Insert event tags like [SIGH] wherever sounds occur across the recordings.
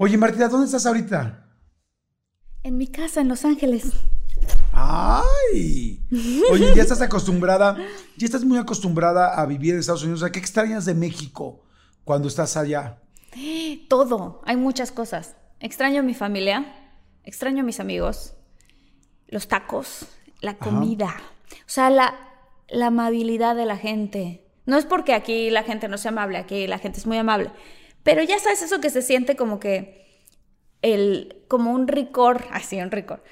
Oye, Martina, ¿dónde estás ahorita? En mi casa, en Los Ángeles. ¡Ay! [LAUGHS] Oye, ya estás acostumbrada, ya estás muy acostumbrada a vivir en Estados Unidos. ¿qué extrañas de México cuando estás allá? Todo, hay muchas cosas. Extraño a mi familia, extraño a mis amigos, los tacos, la comida, o sea, la, la amabilidad de la gente. No es porque aquí la gente no sea amable, aquí la gente es muy amable, pero ya sabes eso que se siente como que el, como un ricor, [LAUGHS] así, un ricor.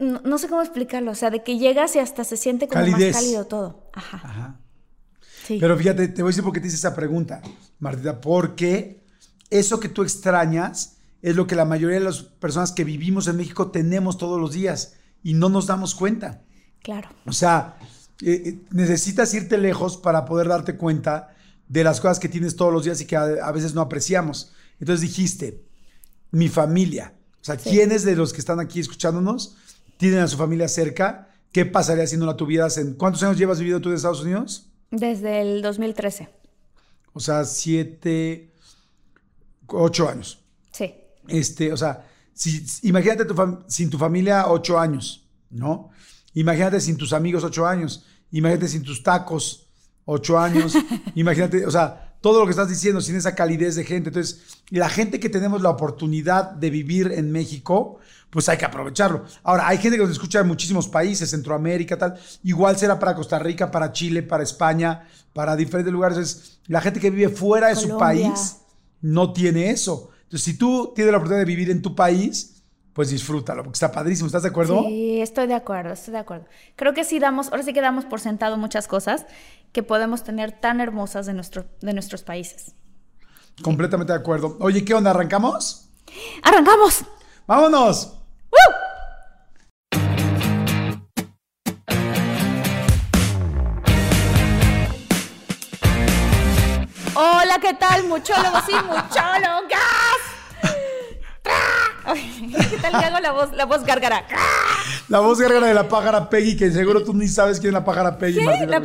No, sé cómo explicarlo, o sea, de que llegas y hasta se siente como más cálido todo. Ajá. Ajá. Pero fíjate, te voy a decir por qué te hice esa pregunta, Martita, porque eso que tú extrañas es lo que la mayoría de las personas que vivimos en México tenemos todos los días y no nos damos cuenta. Claro. O sea, eh, eh, necesitas irte lejos para poder darte cuenta de las cosas que tienes todos los días y que a, veces no apreciamos. Entonces dijiste, mi familia. O sea, ¿quiénes de los que están aquí escuchándonos tienen a su familia cerca? ¿Qué pasaría si no la tuvieras en... ¿Cuántos años llevas vivido tú en Estados Unidos? Desde el 2013. O sea, siete, ocho años. Sí. Este, o sea, si, imagínate sin tu familia ocho años, ¿no? Imagínate sin tus amigos ocho años. Imagínate sin tus tacos ocho años. [LAUGHS] Imagínate, o sea, todo lo que estás diciendo sin esa calidez de gente. Entonces, la gente que tenemos la oportunidad de vivir en México, pues hay que aprovecharlo. Ahora, hay gente que nos escucha en muchísimos países, Centroamérica, tal. Igual será para Costa Rica, para Chile, para España, para diferentes lugares. Entonces, la gente que vive fuera de su país no tiene eso. Entonces, si tú tienes la oportunidad de vivir en tu país, pues disfrútalo, porque está padrísimo. ¿Estás de acuerdo? Sí, estoy de acuerdo, estoy de acuerdo. Creo que sí damos, ahora sí que damos por sentado muchas cosas que podemos tener tan hermosas de, nuestro, de nuestros países. Completamente de acuerdo. Oye, ¿qué onda? ¿Arrancamos? ¡Arrancamos! ¡Vámonos! Hola, ¿qué tal, muchólogos y muchólogas? ¿Qué tal que hago la voz, la voz gárgara? La voz gárgara de la pájara Peggy, que seguro tú ni sabes quién es la pájara Peggy.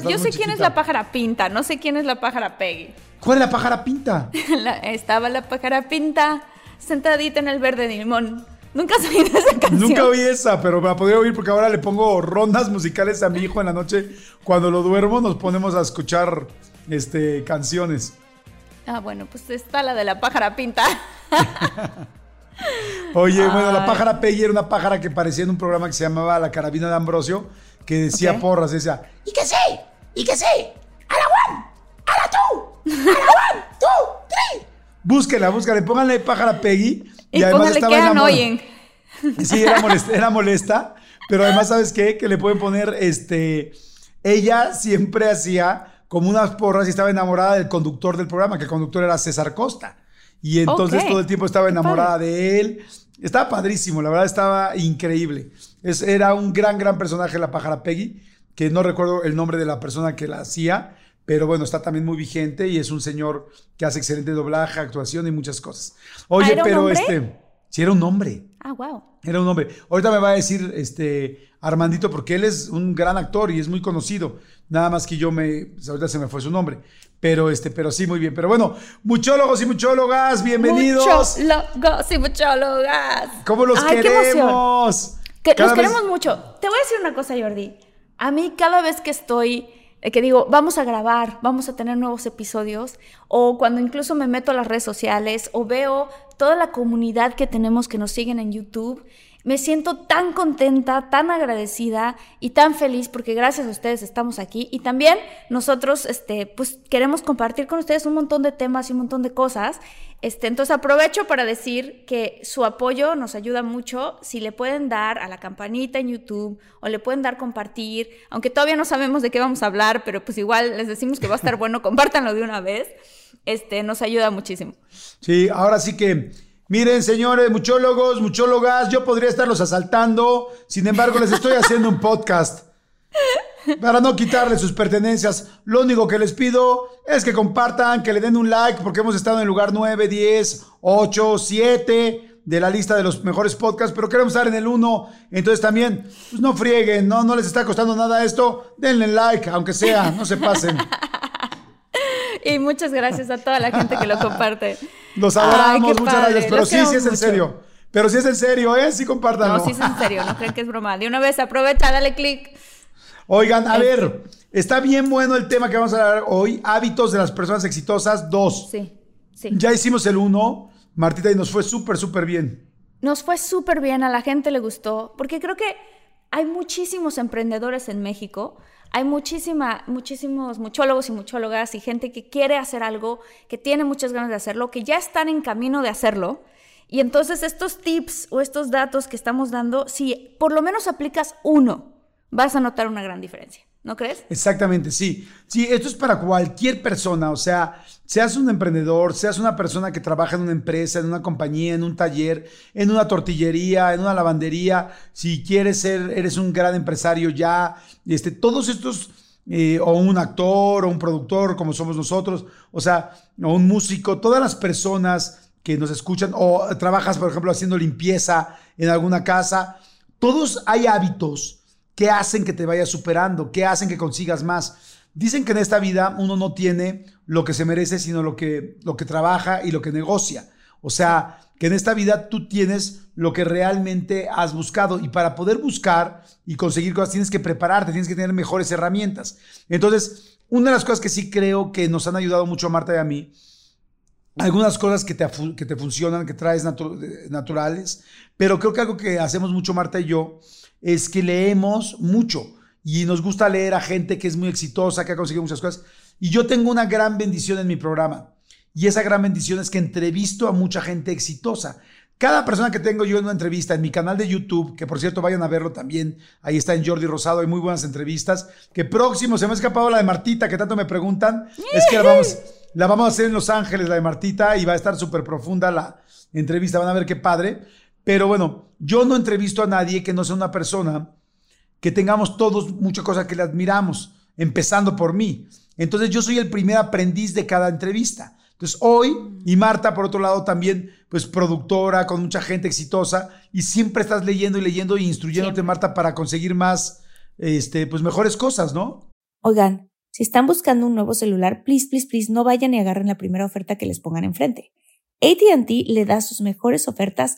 yo sé quién es la pájara pinta, no sé quién es la pájara Peggy. ¿Cuál es la pájara pinta? [LAUGHS] estaba la pájara pinta sentadita en el verde de limón. Nunca has oído esa canción. Nunca oí esa, pero me la podría oír porque ahora le pongo rondas musicales a mi hijo en la noche. Cuando lo duermo nos ponemos a escuchar este, canciones. Ah, bueno, pues está la de la pájara pinta. [LAUGHS] Oye, bueno, la pájara Peggy era una pájara que parecía en un programa que se llamaba La Carabina de Ambrosio, que decía porras, decía, y que sí, y que sí, a la one, a la two, a la one, two, three. Búsquela, búsquela, pónganle pájara Peggy. Y, y además estaba enamorada. Sí, era molesta, era molesta, pero además, ¿sabes qué? Que le pueden poner, este, ella siempre hacía como unas porras y estaba enamorada del conductor del programa, que el conductor era César Costa. Y entonces todo el tiempo estaba enamorada de él. Estaba padrísimo, la verdad estaba increíble. Es, era un gran, gran personaje la pájara Peggy, que no recuerdo el nombre de la persona que la hacía, pero bueno, está también muy vigente y es un señor que hace excelente doblaje, actuación y muchas cosas. Oye, pero este, si era un hombre. Ah, wow. Era un hombre. Ahorita me va a decir este Armandito, porque él es un gran actor y es muy conocido. Nada más que yo me. Ahorita se me fue su nombre. Pero este, pero sí, muy bien. Pero bueno, muchólogos y muchólogas, bienvenidos. Muchólogos y muchólogas. ¿Cómo los queremos? Que los queremos mucho. Te voy a decir una cosa, Jordi. A mí, cada vez que estoy eh, que digo, vamos a grabar, vamos a tener nuevos episodios, o cuando incluso me meto a las redes sociales o veo toda la comunidad que tenemos que nos siguen en YouTube, me siento tan contenta, tan agradecida y tan feliz porque gracias a ustedes estamos aquí y también nosotros este pues queremos compartir con ustedes un montón de temas y un montón de cosas. Este, entonces aprovecho para decir que su apoyo nos ayuda mucho si le pueden dar a la campanita en YouTube o le pueden dar compartir, aunque todavía no sabemos de qué vamos a hablar, pero pues igual les decimos que va a estar bueno, [LAUGHS] compártanlo de una vez. Este nos ayuda muchísimo. Sí, ahora sí que Miren, señores, muchólogos, muchólogas, yo podría estarlos asaltando, sin embargo, les estoy haciendo un podcast. Para no quitarles sus pertenencias, lo único que les pido es que compartan, que le den un like, porque hemos estado en el lugar 9, 10, 8, 7 de la lista de los mejores podcasts, pero queremos estar en el 1. Entonces también, pues no frieguen, no, no les está costando nada esto. Denle like, aunque sea, no se pasen. [LAUGHS] y muchas gracias a toda la gente que lo comparte. Los adoramos, muchas gracias. Pero sí, sí es en serio. Pero sí es en serio, ¿eh? Sí, compártanlo. No, sí es en serio, no creen que es broma. De una vez, aprovecha, dale click. Oigan, a ver, está bien bueno el tema que vamos a hablar hoy. Hábitos de las personas exitosas, dos. Sí, sí. Ya hicimos el uno, Martita, y nos fue súper, súper bien. Nos fue súper bien, a la gente le gustó, porque creo que hay muchísimos emprendedores en México hay muchísima, muchísimos muchólogos y muchólogas y gente que quiere hacer algo, que tiene muchas ganas de hacerlo, que ya están en camino de hacerlo. Y entonces estos tips o estos datos que estamos dando, si por lo menos aplicas uno, vas a notar una gran diferencia. ¿No crees? Exactamente, sí. Sí, esto es para cualquier persona, o sea, seas un emprendedor, seas una persona que trabaja en una empresa, en una compañía, en un taller, en una tortillería, en una lavandería, si quieres ser, eres un gran empresario ya, este, todos estos, eh, o un actor, o un productor, como somos nosotros, o sea, o un músico, todas las personas que nos escuchan, o trabajas, por ejemplo, haciendo limpieza en alguna casa, todos hay hábitos ¿Qué hacen que te vayas superando? ¿Qué hacen que consigas más? Dicen que en esta vida uno no tiene lo que se merece, sino lo que, lo que trabaja y lo que negocia. O sea, que en esta vida tú tienes lo que realmente has buscado y para poder buscar y conseguir cosas tienes que prepararte, tienes que tener mejores herramientas. Entonces, una de las cosas que sí creo que nos han ayudado mucho a Marta y a mí, algunas cosas que te, que te funcionan, que traes naturales, pero creo que algo que hacemos mucho Marta y yo es que leemos mucho y nos gusta leer a gente que es muy exitosa, que ha conseguido muchas cosas. Y yo tengo una gran bendición en mi programa. Y esa gran bendición es que entrevisto a mucha gente exitosa. Cada persona que tengo yo en una entrevista en mi canal de YouTube, que por cierto vayan a verlo también, ahí está en Jordi Rosado, hay muy buenas entrevistas, que próximo, se me ha escapado la de Martita, que tanto me preguntan, es que la vamos, la vamos a hacer en Los Ángeles, la de Martita, y va a estar súper profunda la entrevista, van a ver qué padre. Pero bueno, yo no entrevisto a nadie que no sea una persona que tengamos todos muchas cosas que le admiramos, empezando por mí. Entonces yo soy el primer aprendiz de cada entrevista. Entonces hoy, y Marta por otro lado también, pues productora, con mucha gente exitosa, y siempre estás leyendo y leyendo y instruyéndote, Marta, para conseguir más, este, pues mejores cosas, ¿no? Oigan, si están buscando un nuevo celular, please, please, please, no vayan y agarren la primera oferta que les pongan enfrente. ATT le da sus mejores ofertas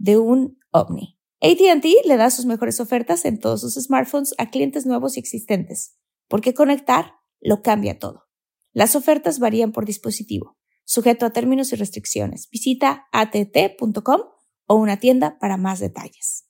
de un OVNI. ATT le da sus mejores ofertas en todos sus smartphones a clientes nuevos y existentes, porque conectar lo cambia todo. Las ofertas varían por dispositivo, sujeto a términos y restricciones. Visita att.com o una tienda para más detalles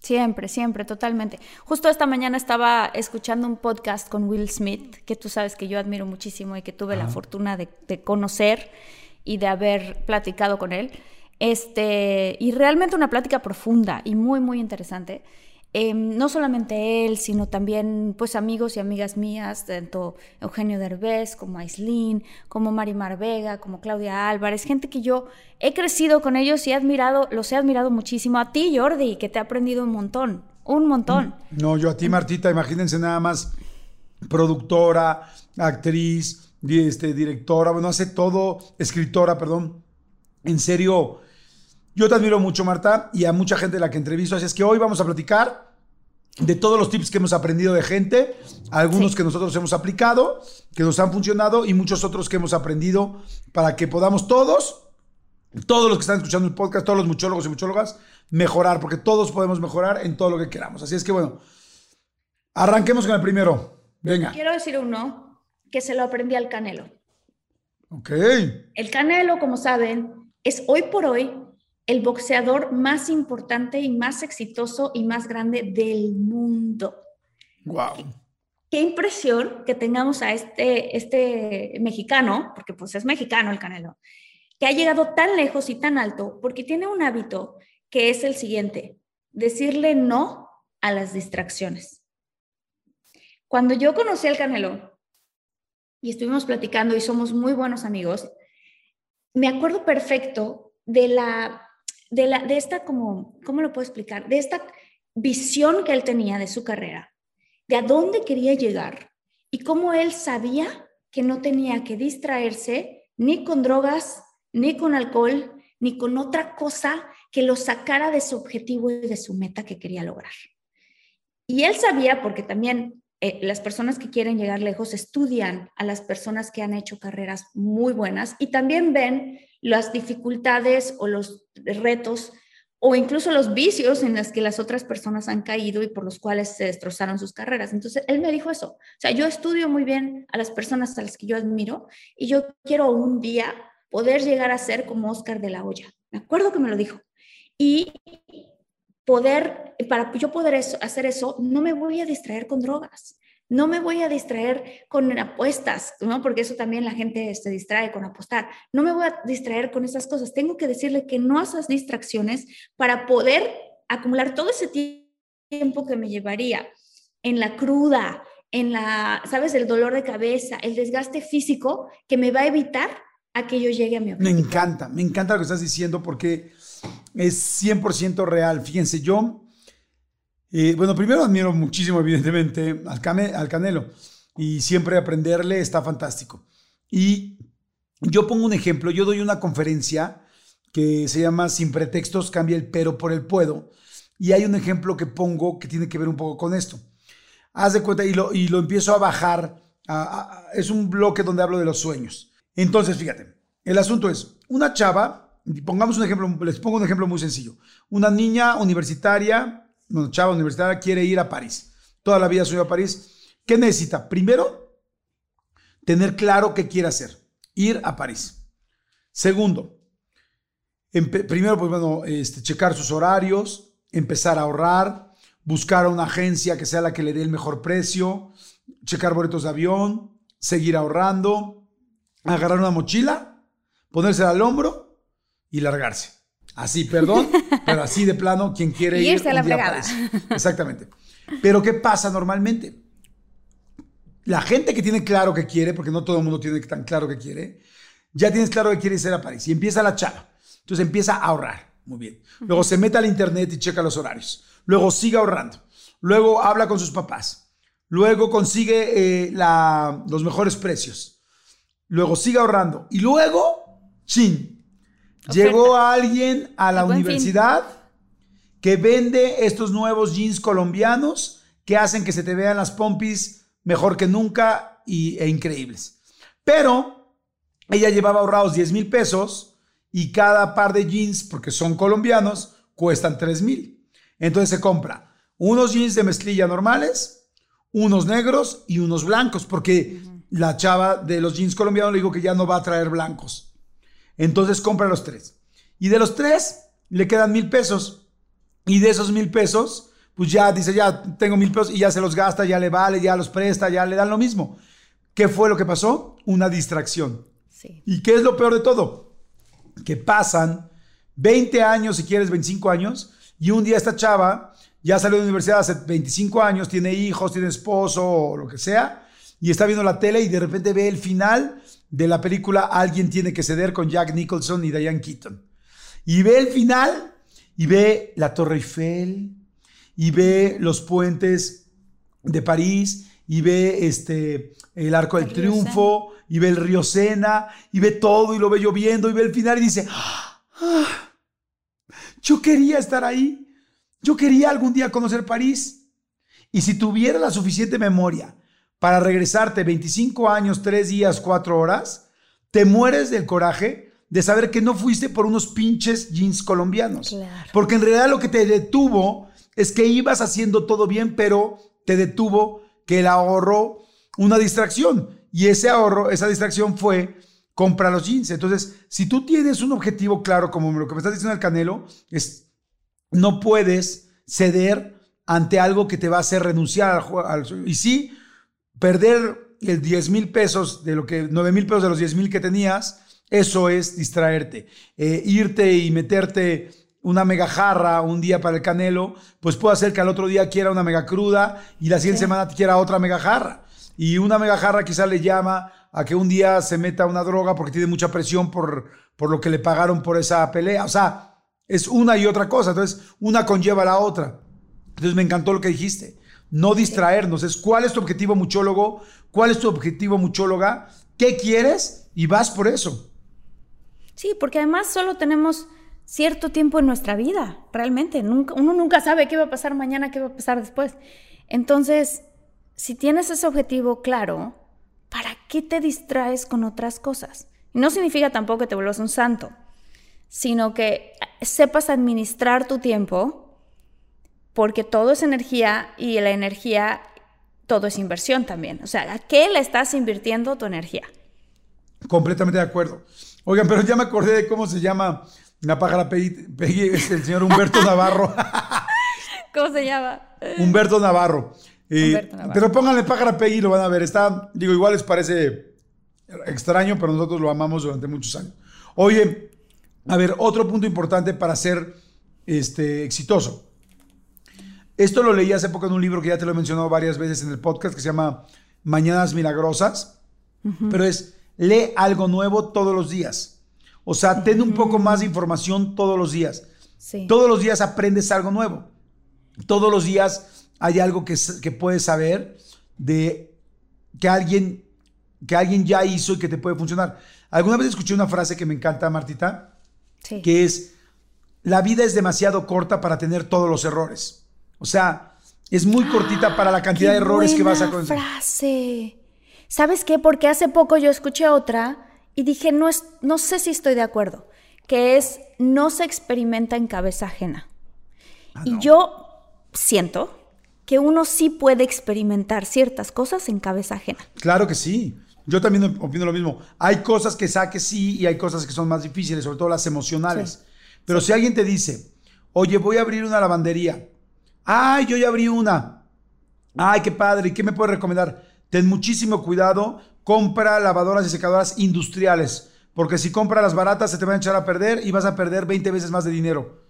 Siempre, siempre, totalmente. Justo esta mañana estaba escuchando un podcast con Will Smith, que tú sabes que yo admiro muchísimo y que tuve la fortuna de, de, conocer y de haber platicado con él. Este, y realmente una plática profunda y muy, muy interesante. Em, no solamente él, sino también pues amigos y amigas mías, tanto Eugenio Derbez como Aislin, como Marimar Vega, como Claudia Álvarez, gente que yo he crecido con ellos y he admirado, los he admirado muchísimo. A ti, Jordi, que te he aprendido un montón, un montón. No, yo a ti, Martita, imagínense nada más, productora, actriz, este, directora, bueno, hace todo, escritora, perdón. En serio, yo te admiro mucho, Marta, y a mucha gente de la que entrevisto. Así es que hoy vamos a platicar de todos los tips que hemos aprendido de gente, algunos que nosotros hemos aplicado, que nos han funcionado y muchos otros que hemos aprendido para que podamos todos, todos los que están escuchando el podcast, todos los muchólogos y muchólogas, mejorar, porque todos podemos mejorar en todo lo que queramos. Así es que bueno, arranquemos con el primero. Venga. Quiero decir uno que se lo aprendí al Canelo. Ok. El Canelo, como saben, es hoy por hoy el boxeador más importante y más exitoso y más grande del mundo. Wow. Qué impresión que tengamos a este, este mexicano, porque pues es mexicano el Canelo, que ha llegado tan lejos y tan alto porque tiene un hábito que es el siguiente, decirle no a las distracciones. Cuando yo conocí al Canelo y estuvimos platicando y somos muy buenos amigos, me acuerdo perfecto de la de, la, de esta como, ¿cómo lo puedo explicar? De esta visión que él tenía de su carrera, de a dónde quería llegar y cómo él sabía que no tenía que distraerse ni con drogas, ni con alcohol, ni con otra cosa que lo sacara de su objetivo y de su meta que quería lograr. Y él sabía, porque también eh, las personas que quieren llegar lejos estudian a las personas que han hecho carreras muy buenas y también ven las dificultades o los retos o incluso los vicios en los que las otras personas han caído y por los cuales se destrozaron sus carreras. Entonces, él me dijo eso. O sea, yo estudio muy bien a las personas a las que yo admiro y yo quiero un día poder llegar a ser como Oscar de la Hoya. Me acuerdo que me lo dijo. Y poder, para yo poder hacer eso, no me voy a distraer con drogas. No me voy a distraer con apuestas, ¿no? Porque eso también la gente se distrae con apostar. No me voy a distraer con esas cosas. Tengo que decirle que no a esas distracciones para poder acumular todo ese tiempo que me llevaría en la cruda, en la, ¿sabes? El dolor de cabeza, el desgaste físico que me va a evitar a que yo llegue a mi objetivo. Me encanta, me encanta lo que estás diciendo porque es 100% real. Fíjense, yo bueno, primero admiro muchísimo, evidentemente, al, al Canelo. Y siempre aprenderle está fantástico. Y yo pongo un ejemplo. Yo doy una conferencia que se llama Sin pretextos, cambia el pero por el puedo. Y hay un ejemplo que pongo que tiene que ver un poco con esto. Haz de cuenta y lo, y lo empiezo a bajar. es un bloque donde hablo de los sueños. Entonces, fíjate, el asunto es, una chava, pongamos un ejemplo, les pongo un ejemplo muy sencillo. Una niña universitaria bueno, chava universitaria quiere ir a París. Toda la vida soy a París. ¿Qué necesita? Primero, tener claro qué quiere hacer. Ir a París. Segundo, primero, pues bueno, este, checar sus horarios, empezar a ahorrar, buscar a una agencia que sea la que le dé el mejor precio, checar boletos de avión, seguir ahorrando, agarrar una mochila, ponerse al hombro y largarse. Así, [LAUGHS] perdón, pero así de plano, quien quiere ir. Irse a la fregada. Exactamente. Pero ¿qué pasa normalmente? La gente que tiene claro que quiere, porque no todo el mundo tiene tan claro que quiere, ya tienes claro que quiere ir a París y empieza la chava. Entonces empieza a ahorrar. Muy bien. Luego se mete al internet y checa los horarios. Luego sigue ahorrando. Luego habla con sus papás. Luego consigue eh, los mejores precios. Luego sigue ahorrando. Y luego, chin, Llegó alguien a la universidad que vende estos nuevos jeans colombianos que hacen que se te vean las pompis mejor que nunca y, e increíbles. Pero ella llevaba ahorrados 10 mil pesos y cada par de jeans, porque son colombianos, cuestan 3 mil. Entonces se compra unos jeans de mezclilla normales, unos negros y unos blancos, porque la chava de los jeans colombianos le dijo que ya no va a traer blancos. Entonces compra los tres. Y de los tres le quedan mil pesos. Y de esos mil pesos pues ya dice, ya tengo mil pesos y ya se los gasta, ya le vale, ya los presta, ya le dan lo mismo. ¿Qué fue lo que pasó? Una distracción. Sí. ¿Y qué es lo peor de todo? Que pasan 20 años, si quieres 25 años, y un día esta chava ya salió de la universidad hace 25 años, tiene hijos, tiene esposo o lo que sea, y está viendo la tele y de repente ve el final de la película Alguien tiene que ceder con Jack Nicholson y Diane Keaton. Y ve el final y ve la Torre Eiffel y ve los puentes de París y ve este el Arco del El Triunfo y ve el río Sena y ve todo y lo ve lloviendo y ve el final y dice, "Ah, yo quería estar ahí. Yo quería algún día conocer París. Y si tuviera la suficiente memoria para regresarte 25 años, 3 días, 4 horas, te mueres del coraje de saber que no fuiste por unos pinches jeans colombianos. Claro. Porque en realidad lo que te detuvo es que ibas haciendo todo bien, pero te detuvo que el ahorro, una distracción. Y ese ahorro, esa distracción fue comprar los jeans. Entonces, si tú tienes un objetivo claro, como lo que me estás diciendo el Canelo, es no puedes ceder ante algo que te va a hacer renunciar al. Y sí, perder el 10 mil pesos de lo que, 9 mil pesos de los 10 mil que tenías, eso es distraerte. Eh, irte y meterte una mega jarra un día para el canelo, pues puede hacer que al otro día quiera una mega cruda y la siguiente semana quiera otra mega jarra. Y una mega jarra quizá le llama a que un día se meta una droga porque tiene mucha presión por, por lo que le pagaron por esa pelea. O sea, es una y otra cosa. Entonces, una conlleva a la otra. Entonces, me encantó lo que dijiste. No distraernos. Es cuál es tu objetivo muchólogo, cuál es tu objetivo muchóloga, qué quieres y vas por eso. Sí, porque además solo tenemos cierto tiempo en nuestra vida, realmente. Nunca, uno nunca sabe qué va a pasar mañana, qué va a pasar después. Entonces, si tienes ese objetivo claro, ¿para qué te distraes con otras cosas? No significa tampoco que te vuelvas un santo, sino que sepas administrar tu tiempo, porque todo es energía y la energía, todo es inversión también. O sea, ¿a qué le estás invirtiendo tu energía? Completamente de acuerdo. Oigan, pero ya me acordé de cómo se llama la pájara Peggy, es el señor Humberto Navarro. [LAUGHS] ¿Cómo se llama? Humberto Navarro. Eh, Humberto Navarro. Pero pónganle pájara Peggy y lo van a ver. Está, digo, igual les parece extraño, pero nosotros lo amamos durante muchos años. Oye, a ver, otro punto importante para ser este, exitoso. Esto lo leí hace poco en un libro que ya te lo he mencionado varias veces en el podcast que se llama Mañanas Milagrosas, pero es lee algo nuevo todos los días. O sea, ten un poco más de información todos los días. Sí. Todos los días aprendes algo nuevo. Todos los días hay algo que, puedes saber de que alguien, que alguien ya hizo y que te puede funcionar. Alguna vez escuché una frase que me encanta, Martita, Sí. que es, la vida es demasiado corta para tener todos los errores. O sea, es muy cortita para la cantidad de ¡Qué errores que vas a cometer. frase! ¿Sabes qué? Porque hace poco yo escuché otra y dije, no, es, no sé si estoy de acuerdo, que es, no se experimenta en cabeza ajena. Ah, Y yo siento que uno sí puede experimentar ciertas cosas en cabeza ajena. Claro que sí. Yo también opino lo mismo. Hay cosas que saques sí y hay cosas que son más difíciles, sobre todo las emocionales. Pero si alguien te dice, oye, voy a abrir una lavandería. Ay, yo ya abrí una. Ay, qué padre. ¿Y qué me puedes recomendar? Ten muchísimo cuidado. Compra lavadoras y secadoras industriales. Porque si compras las baratas se te van a echar a perder y vas a perder 20 veces más de dinero.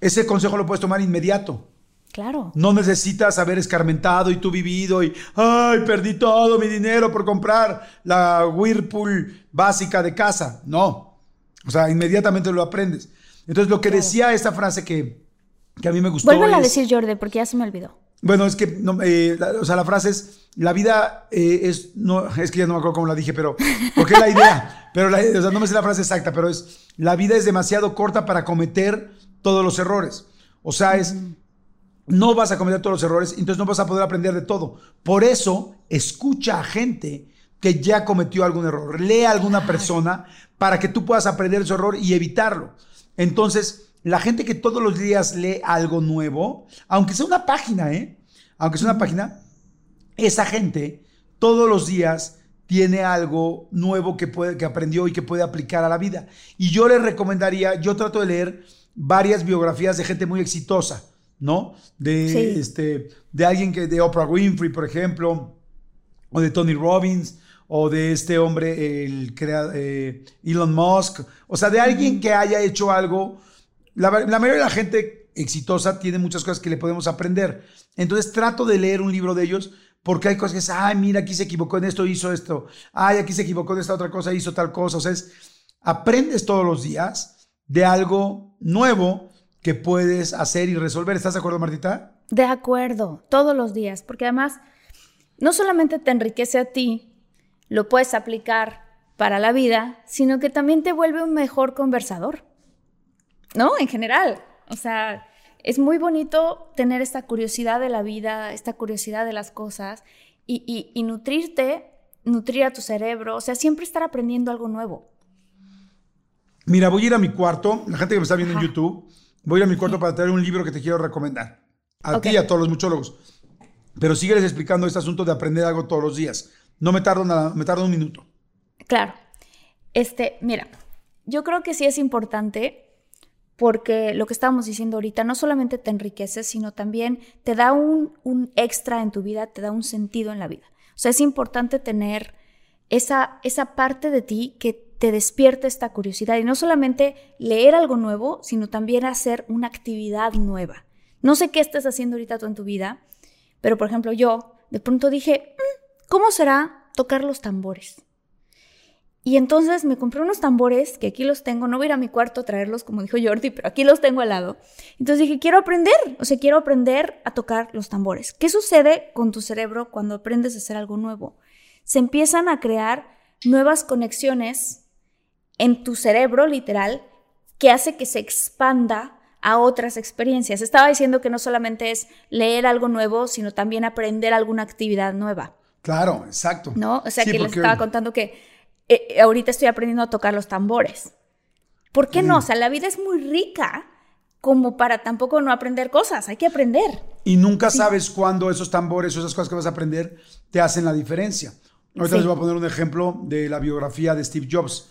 Ese consejo lo puedes tomar inmediato. Claro. No necesitas haber escarmentado y tú vivido y, ay, perdí todo mi dinero por comprar la Whirlpool básica de casa. No. O sea, inmediatamente lo aprendes. Entonces, lo que decía esta frase que, que a mí me gustó. Vuelve a decir, Jordi, porque ya se me olvidó. Bueno, es que, no, eh, la- o sea, la frase es, la vida eh, es, no, es que ya no me acuerdo cómo la dije, pero, porque es la idea, [LAUGHS] pero, la- o sea, no me sé la frase exacta, pero es, la vida es demasiado corta para cometer todos los errores. O sea, es, no vas a cometer todos los errores, entonces no vas a poder aprender de todo. Por eso, escucha a gente que ya cometió algún error. Lee a alguna persona para que tú puedas aprender su error y evitarlo. Entonces, la gente que todos los días lee algo nuevo, aunque sea una página, ¿eh? Aunque sea una página, esa gente todos los días tiene algo nuevo que, puede, que aprendió y que puede aplicar a la vida. Y yo le recomendaría, yo trato de leer varias biografías de gente muy exitosa, ¿no? De, Sí. este, de alguien que, de Oprah Winfrey, por ejemplo, o de Tony Robbins, o de este hombre, el crea- eh, Elon Musk, o sea, de alguien que haya hecho algo. La, mayoría de la gente exitosa tiene muchas cosas que le podemos aprender. Entonces trato de leer un libro de ellos porque hay cosas que es, ay, mira, aquí se equivocó en esto, hizo esto. Ay, aquí se equivocó en esta otra cosa, hizo tal cosa. O sea, es, aprendes todos los días de algo nuevo que puedes hacer y resolver. ¿Estás de acuerdo, Martita? De acuerdo, todos los días, porque además no solamente te enriquece a ti, lo puedes aplicar para la vida, sino que también te vuelve un mejor conversador. ¿No? En general. O sea, es muy bonito tener esta curiosidad de la vida, esta curiosidad de las cosas y, y- y nutrirte, nutrir a tu cerebro, o sea, siempre estar aprendiendo algo nuevo. Mira, voy a ir a mi cuarto. La gente que me está viendo en. YouTube, voy a ir a mi cuarto para traer un libro que te quiero recomendar. A ti y a todos los muchólogos. Pero sígueles explicando este asunto de aprender algo todos los días. No me tardo nada, me tardo un minuto. Claro. Este, mira, yo creo que sí es importante porque lo que estábamos diciendo ahorita no solamente te enriquece, sino también te da un, extra en tu vida, te da un sentido en la vida. O sea, es importante tener esa, esa parte de ti que te despierte esta curiosidad y no solamente leer algo nuevo, sino también hacer una actividad nueva. No sé qué estés haciendo ahorita tú en tu vida, pero por ejemplo yo de pronto dije, "Mm, ¿cómo será tocar los tambores? Y entonces me compré unos tambores, que aquí los tengo, no voy a ir a mi cuarto a traerlos, como dijo Jordi, pero aquí los tengo al lado. Entonces dije, quiero aprender, o sea, quiero aprender a tocar los tambores. ¿Qué sucede con tu cerebro cuando aprendes a hacer algo nuevo? Se empiezan a crear nuevas conexiones en tu cerebro, literal, que hace que se expanda a otras experiencias. Estaba diciendo que no solamente es leer algo nuevo, sino también aprender alguna actividad nueva. Claro, exacto. ¿no? O sea, Sí, que les estaba contando que eh, eh, ahorita estoy aprendiendo a tocar los tambores. ¿Por qué no? O sea, la vida es muy rica como para tampoco no aprender cosas. Hay que aprender. Y nunca sabes cuándo esos tambores o esas cosas que vas a aprender te hacen la diferencia. Ahorita Sí. les voy a poner un ejemplo de la biografía de Steve Jobs.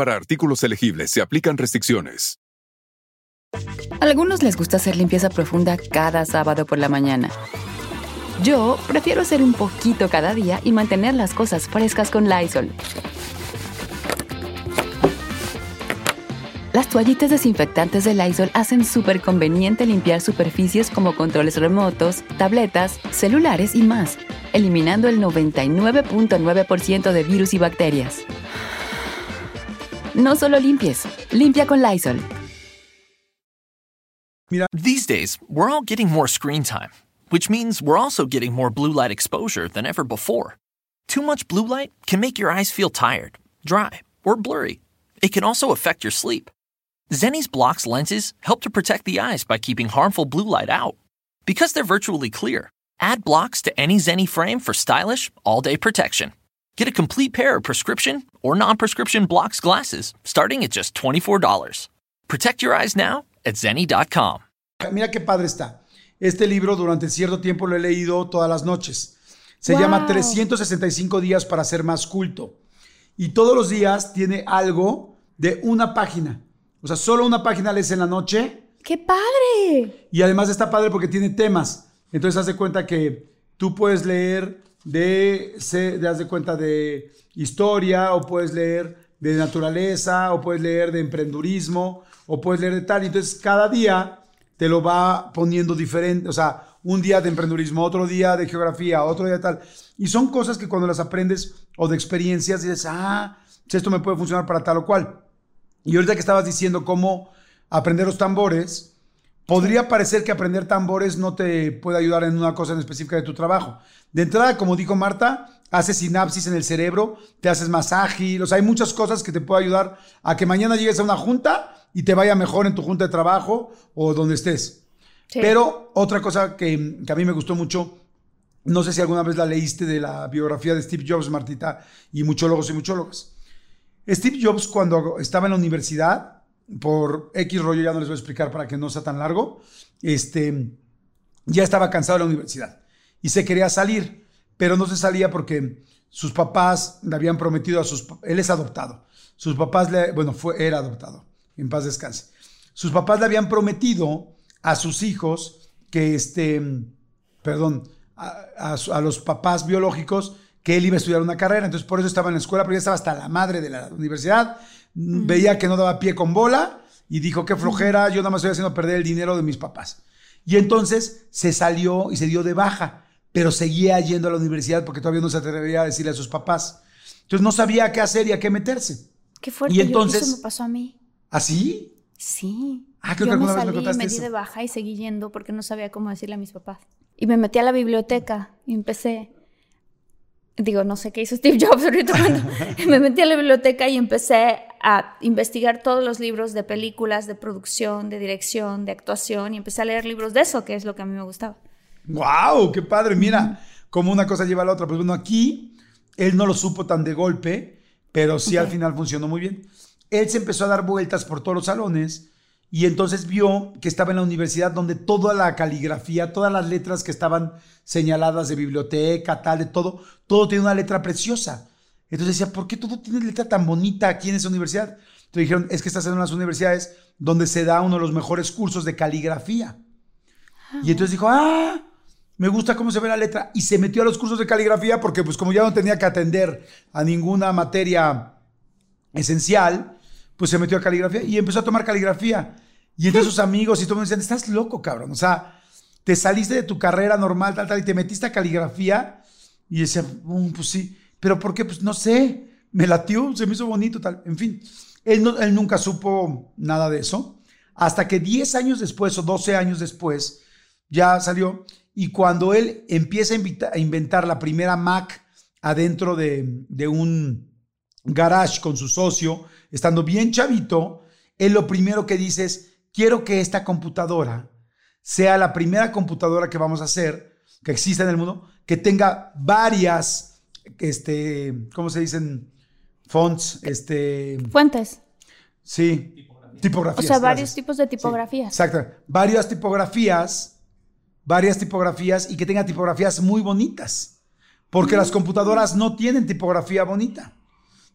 artículos elegibles se aplican restricciones. A algunos les gusta hacer limpieza profunda cada sábado por la mañana. Yo prefiero hacer un poquito cada día y mantener las cosas frescas con Lysol. Las toallitas desinfectantes de Lysol hacen súper conveniente limpiar superficies como controles remotos, tabletas, celulares y más, eliminando el 99.9% de virus y bacterias. No solo limpies, limpia con Lysol. These days, we're all getting more screen time, which means we're also getting more blue light exposure than ever before. Too much blue light can make your eyes feel tired, dry, or blurry. It can also affect your sleep. Zenni's blocks lenses help to protect the eyes by keeping harmful blue light out. Because they're virtually clear, add blocks to any Zenni frame for stylish, all day protection. Get a complete pair of prescription or non prescription blocks glasses starting at just $24. Protect your eyes now at zenni.com. Mira qué padre está. Este libro durante cierto tiempo lo he leído todas las noches. Se Wow. llama 365 días para ser más culto. Y todos los días tiene algo de una página. O sea, solo una página lees en la noche ¡Qué padre! y además está padre porque tiene temas. Entonces, haz de cuenta que tú puedes leer de, se- haz de cuenta de historia, o puedes leer de naturaleza, o puedes leer de emprendurismo, o puedes leer de tal. Entonces, cada día te lo va poniendo diferente. O sea, un día de emprendurismo, otro día de geografía, otro día de tal. Y son cosas que cuando las aprendes o de experiencias dices, ah, esto me puede funcionar para tal o cual. Y ahorita que estabas diciendo cómo aprender los tambores, podría parecer que aprender tambores no te puede ayudar en una cosa en específica de tu trabajo. De entrada, como dijo Marta, haces sinapsis en el cerebro, te haces más ágil, o sea, hay muchas cosas que te pueden ayudar a que mañana llegues a una junta y te vaya mejor en tu junta de trabajo o donde estés. Pero otra cosa que, que a mí me gustó mucho, no sé si alguna vez la leíste de la biografía de Steve Jobs, Martita, y muchólogos y muchólogas. Steve Jobs cuando estaba en la universidad, por X rollo, ya no les voy a explicar para que no sea tan largo, este, ya estaba cansado de la universidad y se quería salir, pero no se salía porque sus papás le habían prometido a sus... Él es adoptado. Sus papás le... Bueno, fue, era adoptado. En paz descanse. Sus papás le habían prometido a sus hijos que este... Perdón, a, a los papás biológicos que él iba a estudiar una carrera, entonces por eso estaba en la escuela, pero ya estaba hasta la madre de la universidad, veía que no daba pie con bola y dijo, qué flojera, yo nada más estoy haciendo perder el dinero de mis papás. Y entonces se salió y se dio de baja, pero seguía yendo a la universidad porque todavía no se atrevía a decirle a sus papás. Entonces no sabía qué hacer y a qué meterse. Qué fuerte, Y entonces- eso me pasó a mí. ¿Así? Sí. Ah, creo yo que me alguna vez me salí, di eso. de baja y seguí yendo porque no sabía cómo decirle a mis papás. Y me metí a la biblioteca y empecé. Digo, no sé qué hizo Steve Jobs [LAUGHS] ahorita cuando [LAUGHS] me metí a la biblioteca y empecé a investigar todos los libros de películas, de producción, de dirección, de actuación y empecé a leer libros de eso, que es lo que a mí me gustaba. ¡Wow! ¡Qué padre! Mira, cómo una cosa lleva a la otra. Pues bueno, aquí él no lo supo tan de golpe, pero sí al final funcionó muy bien. Él se empezó a dar vueltas por todos los salones y entonces vio que estaba en la universidad donde toda la caligrafía, todas las letras que estaban señaladas de biblioteca, tal, de todo, todo tiene una letra preciosa. Entonces decía, ¿por qué todo tiene letra tan bonita aquí en esa universidad? Entonces dijeron, es que estás en unas universidades donde se da uno de los mejores cursos de caligrafía. Y entonces dijo, ah, me gusta cómo se ve la letra. Y se metió a los cursos de caligrafía porque pues como ya no tenía que atender a ninguna materia esencial, pues se metió a caligrafía y empezó a tomar caligrafía. Y entonces sus amigos y todo me decían, estás loco, cabrón. O sea, te saliste de tu carrera normal, tal, tal, y te metiste a caligrafía. Y decía, "Mm, pues sí. ¿Pero por qué? Pues no sé. Me latió, se me hizo bonito, tal. En fin, él, no- él nunca supo nada de eso. Hasta que 10 años después o 12 años después, ya salió. Y cuando él empieza a, a inventar la primera Mac adentro de, de un garage con su socio, estando bien chavito, él lo primero que dice es, quiero que esta computadora sea la primera computadora que vamos a hacer, que exista en el mundo, que tenga varias, este, ¿cómo se dicen? Fonts, este, Fuentes. sí, tipografías. O sea, varios gracias. tipos de tipografías. Exacto. Varias tipografías, varias tipografías y que tenga tipografías muy bonitas. Porque las computadoras no tienen tipografía bonita.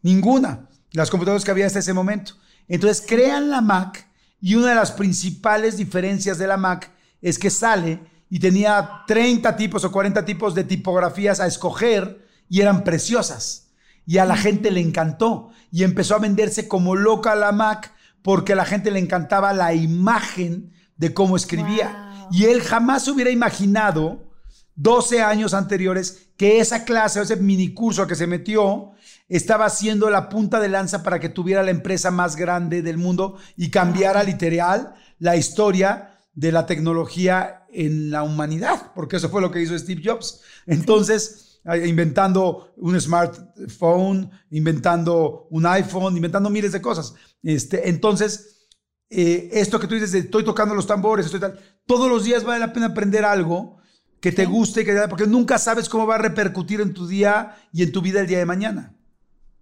Ninguna. Las computadoras que había hasta ese momento. Entonces crean la Mac y una de las principales diferencias de la Mac es que sale y tenía 30 tipos o 40 tipos de tipografías a escoger y eran preciosas. Y a la gente le encantó y empezó a venderse como loca la Mac porque a la gente le encantaba la imagen de cómo escribía. Wow. Y él jamás hubiera imaginado 12 años anteriores que esa clase o ese minicurso que se metió estaba siendo la punta de lanza para que tuviera la empresa más grande del mundo y cambiara literal la historia de la tecnología en la humanidad, porque eso fue lo que hizo Steve Jobs. Entonces, eh, inventando un smartphone, inventando un iPhone, inventando miles de cosas. Este, entonces, eh, esto que tú dices de estoy tocando los tambores, estoy tal, todos los días vale la pena aprender algo que te guste, que, porque nunca sabes cómo va a repercutir en tu día y en tu vida el día de mañana.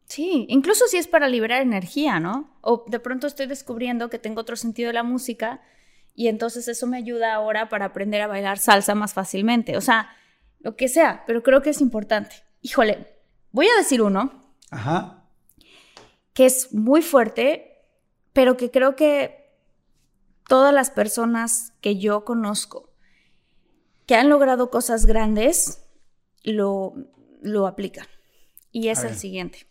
Sí, incluso si es para liberar energía, ¿no? O de pronto estoy descubriendo que tengo otro sentido de la música y entonces eso me ayuda ahora para aprender a bailar salsa más fácilmente. O sea, lo que sea, pero creo que es importante. Híjole, voy a decir uno Ajá. que es muy fuerte, pero que creo que todas las personas que yo conozco que han logrado cosas grandes lo, lo aplican. Y es el siguiente.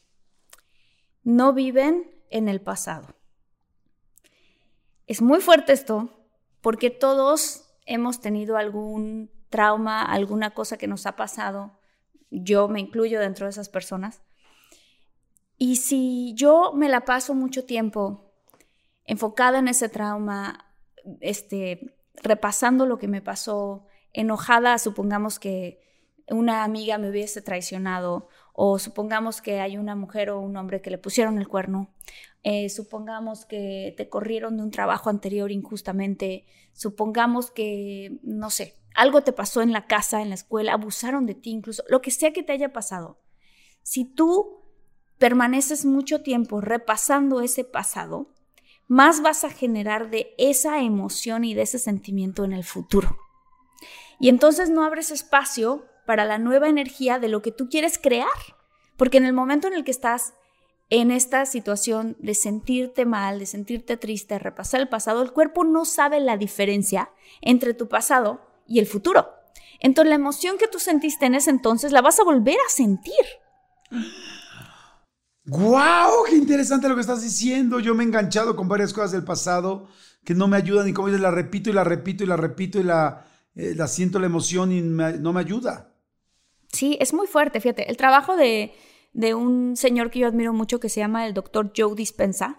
No viven en el pasado. Es muy fuerte esto porque todos hemos tenido algún trauma, alguna cosa que nos ha pasado. Yo me incluyo dentro de esas personas. Y si yo me la paso mucho tiempo enfocada en ese trauma, este, repasando lo que me pasó, enojada, supongamos que una amiga me hubiese traicionado, o supongamos que hay una mujer o un hombre que le pusieron el cuerno, eh, supongamos que te corrieron de un trabajo anterior injustamente, supongamos que, no sé, algo te pasó en la casa, en la escuela, abusaron de ti incluso, lo que sea que te haya pasado. Si tú permaneces mucho tiempo repasando ese pasado, más vas a generar de esa emoción y de ese sentimiento en el futuro. Y entonces no abres espacio para la nueva energía de lo que tú quieres crear, porque en el momento en el que estás en esta situación de sentirte mal, de sentirte triste, repasar el pasado, el cuerpo no sabe la diferencia entre tu pasado y el futuro. Entonces la emoción que tú sentiste en ese entonces la vas a volver a sentir. ¡Guau! ¡Qué interesante lo que estás diciendo! Yo me he enganchado con varias cosas del pasado que no me ayudan y como dices, la repito y la repito y la repito y la, eh, la siento la emoción y no me ayuda. Sí, es muy fuerte, fíjate. El trabajo de, de un señor que yo admiro mucho que se llama el doctor Joe Dispensa,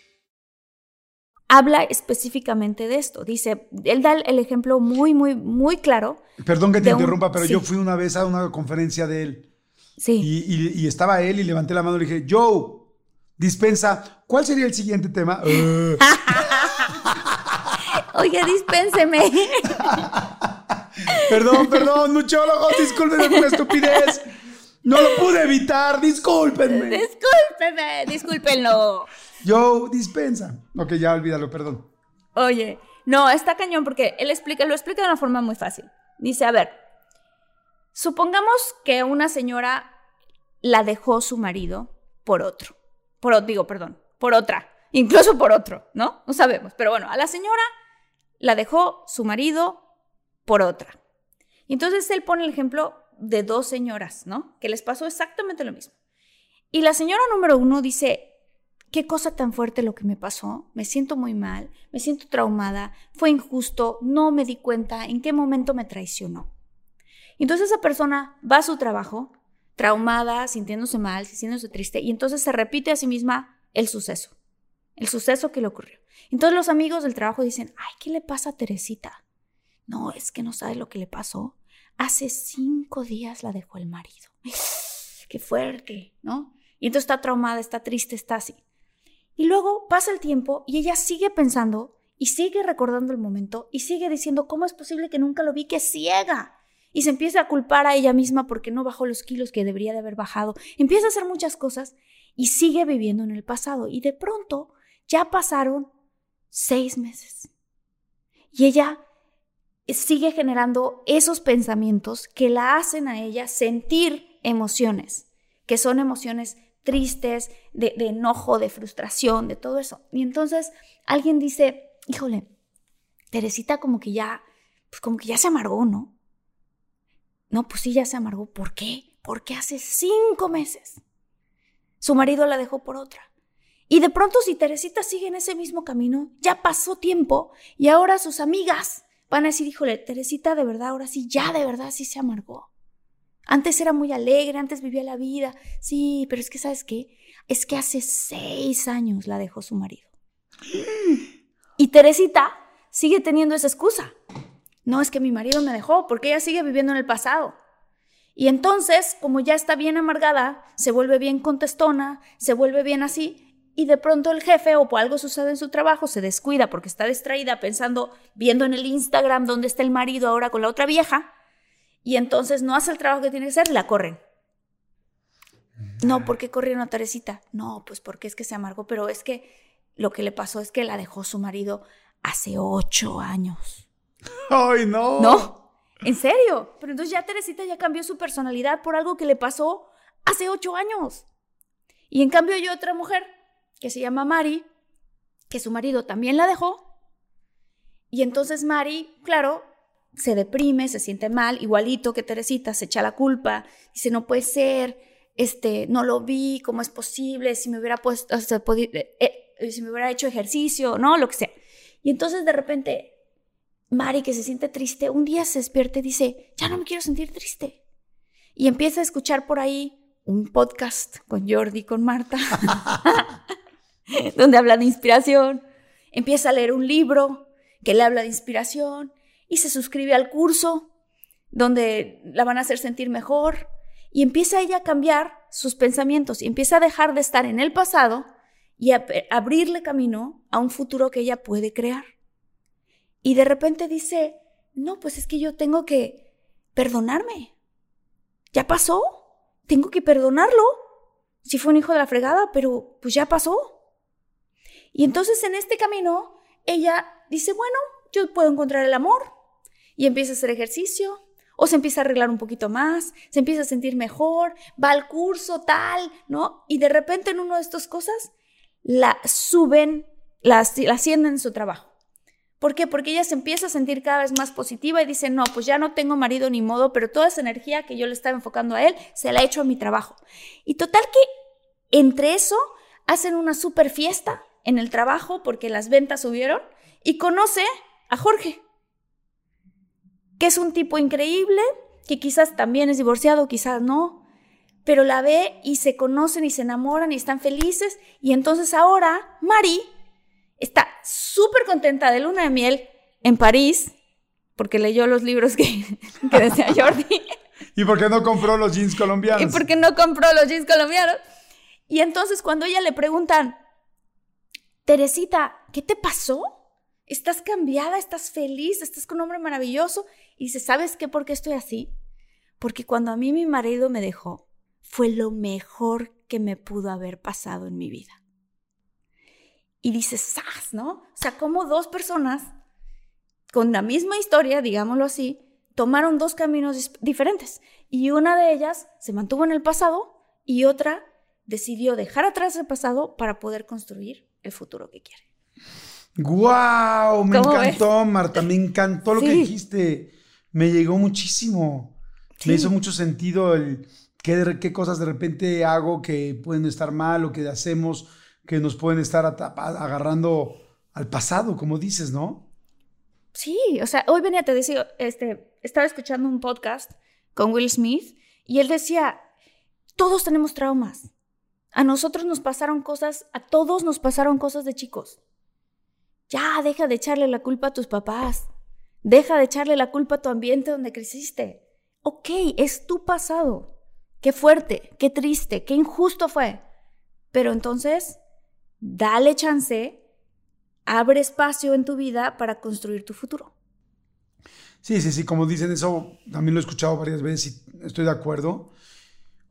habla específicamente de esto. Dice, él da el ejemplo muy, muy, muy claro. Perdón que te interrumpa, pero yo fui una vez a una conferencia de él. Sí. Y, estaba él y levanté la mano y le dije, Joe, dispensa, ¿cuál sería el siguiente tema? [LAUGHS] [LAUGHS] Oye, dispénseme. [LAUGHS] perdón, perdón, muchólogo, discúlpeme por la estupidez. No lo pude evitar, discúlpenme. Discúlpeme, discúlpenlo. Yo, dispensa. Ok, ya olvídalo, perdón. Oye, no, está cañón porque él explica, lo explica de una forma muy fácil. Dice, a ver, supongamos que una señora la dejó su marido por otro. Por, digo, perdón, por otra. Incluso por otro, ¿no? No sabemos. Pero bueno, a la señora la dejó su marido por otra. Entonces él pone el ejemplo de dos señoras, ¿no? Que les pasó exactamente lo mismo. Y la señora número uno dice, qué cosa tan fuerte lo que me pasó, me siento muy mal, me siento traumada, fue injusto, no me di cuenta en qué momento me traicionó. Entonces esa persona va a su trabajo, traumada, sintiéndose mal, sintiéndose triste, y entonces se repite a sí misma el suceso, el suceso que le ocurrió. Entonces los amigos del trabajo dicen, ay, ¿qué le pasa a Teresita? No, es que no sabe lo que le pasó. Hace cinco días la dejó el marido. [SIGHS] Qué fuerte, ¿no? Y entonces está traumada, está triste, está así. Y luego pasa el tiempo y ella sigue pensando y sigue recordando el momento y sigue diciendo, ¿cómo es posible que nunca lo vi? Que ciega. Y se empieza a culpar a ella misma porque no bajó los kilos que debería de haber bajado. Empieza a hacer muchas cosas y sigue viviendo en el pasado. Y de pronto ya pasaron seis meses. Y ella sigue generando esos pensamientos que la hacen a ella sentir emociones, que son emociones tristes, de, enojo, de frustración, de todo eso. Y entonces alguien dice, híjole, Teresita como que ya, pues como que ya se amargó, ¿no? No, pues sí, ya se amargó. ¿Por qué? Porque hace cinco meses su marido la dejó por otra. Y de pronto si Teresita sigue en ese mismo camino, ya pasó tiempo y ahora sus amigas van a decir, híjole, Teresita de verdad, ahora sí, ya de verdad sí se amargó. Antes era muy alegre, antes vivía la vida. Sí, pero es que, ¿sabes qué? Es que hace seis años la dejó su marido. Y Teresita sigue teniendo esa excusa. No, es que mi marido me dejó, porque ella sigue viviendo en el pasado. Y entonces, como ya está bien amargada, se vuelve bien contestona, se vuelve bien así, y de pronto el jefe o por algo sucede en su trabajo, se descuida porque está distraída pensando, viendo en el Instagram dónde está el marido ahora con la otra vieja, y entonces no hace el trabajo que tiene que hacer, la corren. No, ¿por qué corrieron a Teresita? No, pues porque es que se amargó, pero es que lo que le pasó es que la dejó su marido hace ocho años. ¡Ay, no! No, en serio. Pero entonces ya Teresita ya cambió su personalidad por algo que le pasó hace ocho años. Y en cambio hay otra mujer que se llama Mari, que su marido también la dejó. Y entonces Mari, claro, se deprime, se siente mal, igualito que Teresita, se echa la culpa, dice, no puede ser, este, no lo vi, ¿cómo es posible? Si me hubiera puesto, eh, eh, si me hubiera hecho ejercicio, ¿no? Lo que sea. Y entonces de repente, Mari, que se siente triste, un día se despierta y dice, ya no me quiero sentir triste. Y empieza a escuchar por ahí un podcast con Jordi, con Marta, [LAUGHS] [LAUGHS] donde habla de inspiración. Empieza a leer un libro que le habla de inspiración y se suscribe al curso donde la van a hacer sentir mejor y empieza ella a cambiar sus pensamientos y empieza a dejar de estar en el pasado y a abrirle camino a un futuro que ella puede crear. Y de repente dice, no, pues es que yo tengo que perdonarme. Ya pasó, tengo que perdonarlo. Si fue un hijo de la fregada, pero pues ya pasó. Y entonces en este camino, ella dice, bueno, yo puedo encontrar el amor, y empieza a hacer ejercicio, o se empieza a arreglar un poquito más, se empieza a sentir mejor, va al curso tal, ¿no? Y de repente en una de estas cosas la suben, la, la ascienden en su trabajo. ¿Por qué? Porque ella se empieza a sentir cada vez más positiva y dice, no, pues ya no tengo marido ni modo, pero toda esa energía que yo le estaba enfocando a él, se la he hecho a mi trabajo. Y total que entre eso hacen una super fiesta en el trabajo porque las ventas subieron y conoce a Jorge que es un tipo increíble, que quizás también es divorciado, quizás no, pero la ve y se conocen y se enamoran y están felices. Y entonces ahora Mari está súper contenta de luna de miel en París, porque leyó los libros que, [LAUGHS] que decía Jordi. [LAUGHS] ¿Y por qué no compró los jeans colombianos? [LAUGHS] ¿Y por qué no compró los jeans colombianos? Y entonces cuando ella le preguntan, Teresita, ¿qué te pasó? Estás cambiada, estás feliz, estás con un hombre maravilloso. Y dice, ¿sabes qué? ¿Por qué estoy así? Porque cuando a mí mi marido me dejó, fue lo mejor que me pudo haber pasado en mi vida. Y dice, ¡zas! ¿No? O sea, como dos personas con la misma historia, digámoslo así, tomaron dos caminos diferentes. Y una de ellas se mantuvo en el pasado y otra decidió dejar atrás el pasado para poder construir el futuro que quiere. ¡Guau! Me encantó, Marta, me encantó lo que dijiste. Me llegó muchísimo. Me hizo mucho sentido el qué, qué, cosas de repente hago que pueden estar mal o que hacemos que nos pueden estar agarrando al pasado, como dices, ¿no? Sí, o sea, hoy venía, te decía, este, estaba escuchando un podcast con Will Smith y él decía, todos tenemos traumas. A nosotros nos pasaron cosas, a todos nos pasaron cosas de chicos. Ya, deja de echarle la culpa a tus papás. Deja de echarle la culpa a tu ambiente donde creciste. Ok, es tu pasado. Qué fuerte, qué triste, qué injusto fue. Pero entonces, dale chance, abre espacio en tu vida para construir tu futuro. Sí, sí, sí, como dicen eso, también lo he escuchado varias veces y estoy de acuerdo.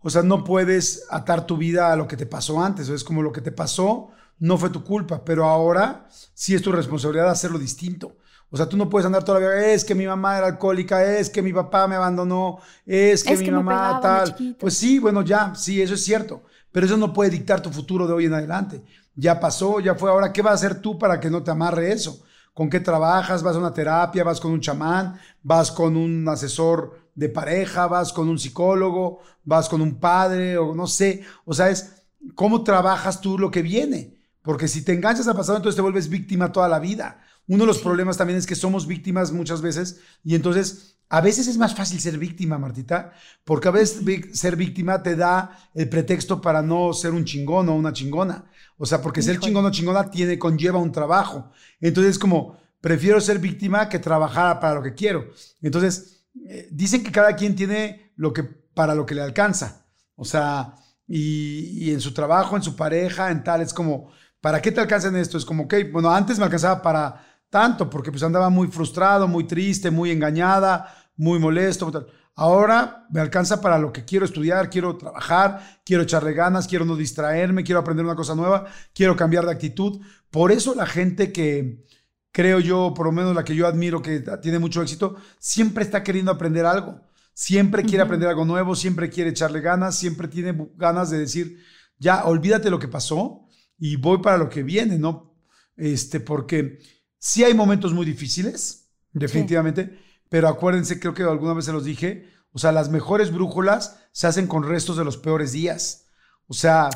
O sea, no puedes atar tu vida a lo que te pasó antes, es como lo que te pasó, no fue tu culpa, pero ahora sí es tu responsabilidad hacerlo distinto. O sea, tú no puedes andar todavía, es que mi mamá era alcohólica, es que mi papá me abandonó, es que mi mamá tal. Pues sí, bueno, ya, sí, eso es cierto. Pero eso no puede dictar tu futuro de hoy en adelante. Ya pasó, ya fue. Ahora, ¿qué vas a hacer tú para que no te amarre eso? ¿Con qué trabajas? ¿Vas a una terapia? ¿Vas con un chamán? ¿Vas con un asesor de pareja? ¿Vas con un psicólogo? ¿Vas con un padre? O no sé. O sea, es cómo trabajas tú lo que viene. Porque si te enganchas al pasado, entonces te vuelves víctima toda la vida. Uno de los problemas también es que somos víctimas muchas veces y entonces a veces es más fácil ser víctima, Martita, porque a veces ser víctima te da el pretexto para no ser un chingón o una chingona. O sea, porque ser chingón o chingona tiene, conlleva un trabajo. Entonces, como, prefiero ser víctima que trabajar para lo que quiero. Entonces, eh, dicen que cada quien tiene lo que, para lo que le alcanza. O sea, y, y en su trabajo, en su pareja, en tal, es como, ¿para qué te alcanza en esto? Es como, ok, bueno, antes me alcanzaba para tanto, porque pues andaba muy frustrado, muy triste, muy engañada, muy molesto. ahora me alcanza para lo que quiero estudiar, quiero trabajar, quiero echarle ganas, quiero no distraerme, quiero aprender una cosa nueva, quiero cambiar de actitud. Por eso la gente que creo yo, por lo menos la que yo admiro, que tiene mucho éxito, siempre está queriendo aprender algo. Siempre quiere aprender algo nuevo, siempre quiere echarle ganas, siempre tiene ganas de decir, ya, olvídate lo que pasó y voy para lo que viene, ¿no? Este, porque sí hay momentos muy difíciles, definitivamente, pero acuérdense, creo que alguna vez se los dije, o sea, las mejores brújulas se hacen con restos de los peores días. O sea...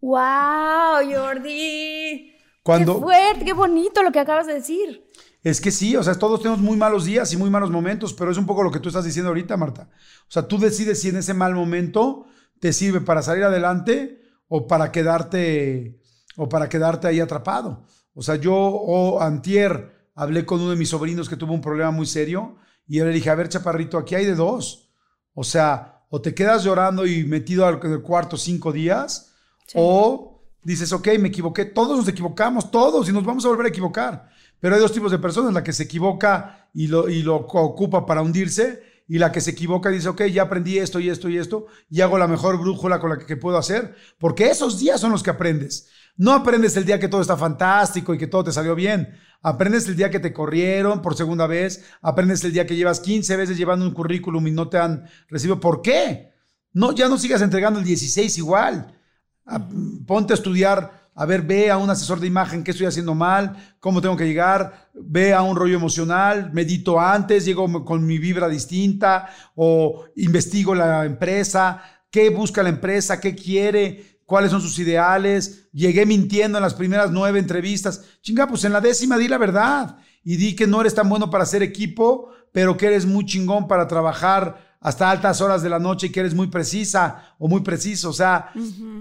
¡Wow, Jordi! Cuando, ¡Qué fuerte, qué bonito lo que acabas de decir! Es que sí, o sea, todos tenemos muy malos días y muy malos momentos, pero es un poco lo que tú estás diciendo ahorita, Marta. O sea, tú decides si en ese mal momento te sirve para salir adelante o para quedarte o para quedarte ahí atrapado. O sea, yo o antier hablé con uno de mis sobrinos que tuvo un problema muy serio y yo le dije, a ver, chaparrito, aquí hay de dos. O sea, o te quedas llorando y metido al cuarto cinco días, o dices, ok, me equivoqué. Todos nos equivocamos, todos, y nos vamos a volver a equivocar. Pero hay dos tipos de personas, la que se equivoca y lo, y lo ocupa para hundirse, y la que se equivoca y dice, ok, ya aprendí esto y esto y esto, y hago la mejor brújula con la que, puedo hacer, porque esos días son los que aprendes. No aprendes el día que todo está fantástico y que todo te salió bien. Aprendes el día que te corrieron por segunda vez. Aprendes el día que llevas 15 veces llevando un currículum y no te han recibido. ¿Por qué? No, ya no sigas entregando el 16 igual. Ah, ponte a estudiar a ver, ve a un asesor de imagen qué estoy haciendo mal, cómo tengo que llegar, ve a un rollo emocional, medito antes, llego con mi vibra distinta o investigo la empresa, qué busca la empresa, qué quiere, cuáles son sus ideales. Llegué mintiendo en las primeras nueve entrevistas. Chinga, pues en la décima di la verdad y di que no eres tan bueno para hacer equipo, pero que eres muy chingón para trabajar hasta altas horas de la noche y que eres muy precisa o muy preciso. O sea,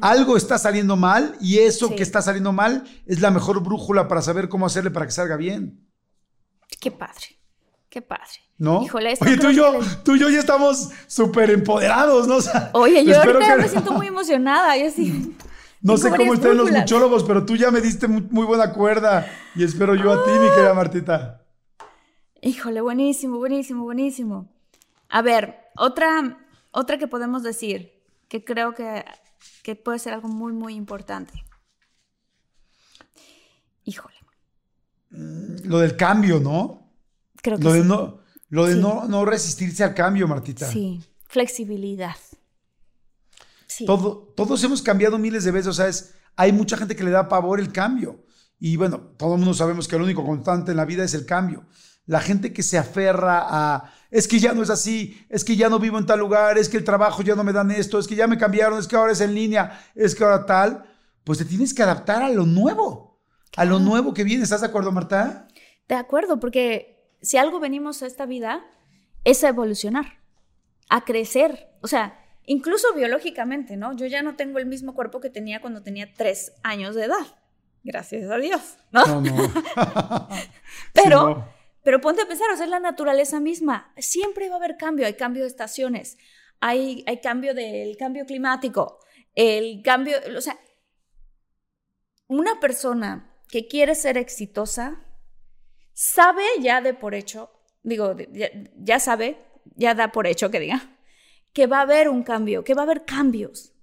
algo está saliendo mal y eso que está saliendo mal es la mejor brújula para saber cómo hacerle para que salga bien. Qué padre, qué padre. ¿No? Híjole, Oye, tú y, yo, tú y yo ya estamos súper empoderados, ¿no? Oye, yo ahorita me siento muy emocionada. Yo sí. [LAUGHS] No sé cómo estén los muchólogos, pero tú ya me diste muy, buena cuerda y espero yo a ti, mi querida Martita. Híjole, buenísimo, buenísimo, buenísimo. A ver, otra, otra que podemos decir, que creo que, puede ser algo muy, muy importante. Híjole. Mm, lo del cambio, ¿no? Creo que lo sí. De no, lo de no, no, resistirse al cambio, Martita. Sí, flexibilidad. Sí. Todo, todos hemos cambiado miles de veces, o sea, es, hay mucha gente que le da pavor el cambio. Y bueno, todo el mundo sabemos que el único constante en la vida es el cambio. La gente que se aferra a, es que ya no es así, es que ya no vivo en tal lugar, es que el trabajo ya no me dan esto, es que ya me cambiaron, es que ahora es en línea, es que ahora tal, pues te tienes que adaptar a lo nuevo, a lo nuevo que viene. ¿Estás de acuerdo, Marta? De acuerdo, porque si algo venimos a esta vida es a evolucionar, a crecer, o sea, incluso biológicamente, ¿no? Yo ya no tengo el mismo cuerpo que tenía cuando tenía tres años de edad. Gracias a Dios, ¿no? no, [LAUGHS] Pero pero ponte a pensar, o sea, es la naturaleza misma. Siempre va a haber cambio, hay cambio de estaciones, hay, hay cambio del cambio climático, el cambio, o sea, una persona que quiere ser exitosa sabe ya de por hecho, digo, ya, sabe, ya da por hecho que diga, que va a haber un cambio, que va a haber cambios.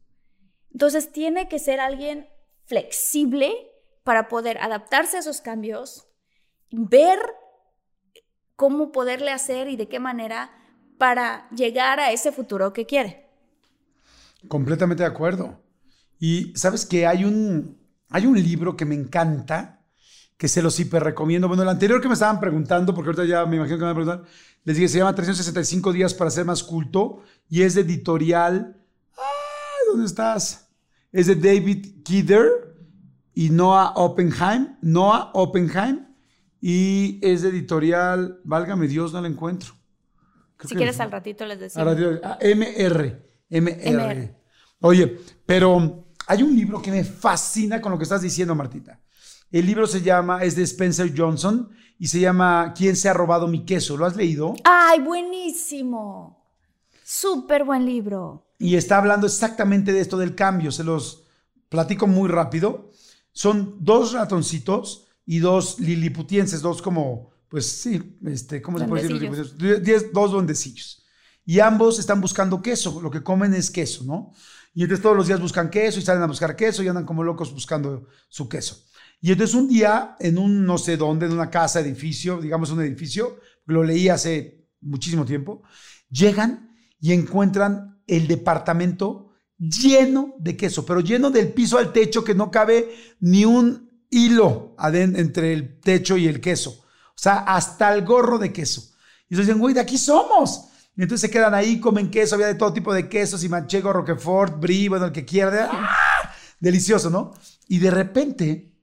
Entonces tiene que ser alguien flexible para poder adaptarse a esos cambios, ver cómo poderle hacer y de qué manera para llegar a ese futuro que quiere. Completamente de acuerdo. Y sabes que hay un, hay un libro que me encanta, que se los hiper recomiendo. Bueno, el anterior que me estaban preguntando, porque ahorita ya me imagino que me van a preguntar, les dije, se llama 365 días para ser más culto y es de editorial. Ay, ¿Dónde estás? Es de David Kidder y Noah Oppenheim. Noah Oppenheim y es de editorial, válgame Dios, no la encuentro. si quieres al ratito les decimos. Ah, MR, MR. Oye, pero hay un libro que me fascina con lo que estás diciendo, Martita. El libro se llama, es de Spencer Johnson y se llama ¿Quién se ha robado mi queso? ¿Lo has leído? ¡Ay, buenísimo! Súper buen libro. Y está hablando exactamente de esto del cambio. Se los platico muy rápido. Son dos ratoncitos y dos liliputienses, dos como, pues sí, este, ¿cómo se puede decir? Diez, dos duendecillos. y ambos están buscando queso, lo que comen es queso, ¿no? Y entonces todos los días buscan queso y salen a buscar queso y andan como locos buscando su queso. Y entonces un día, en un no sé dónde, en una casa, edificio, digamos un edificio, lo leí hace muchísimo tiempo, llegan y encuentran el departamento lleno de queso, pero lleno del piso al techo que no cabe ni un hilo entre el techo y el queso. O sea, hasta el gorro de queso. Y entonces dicen, güey, de aquí somos. Y entonces se quedan ahí, comen queso, había de todo tipo de quesos, y manchego, roquefort, brie, bueno, el que quiera. ¡ah! Delicioso, ¿no? Y de repente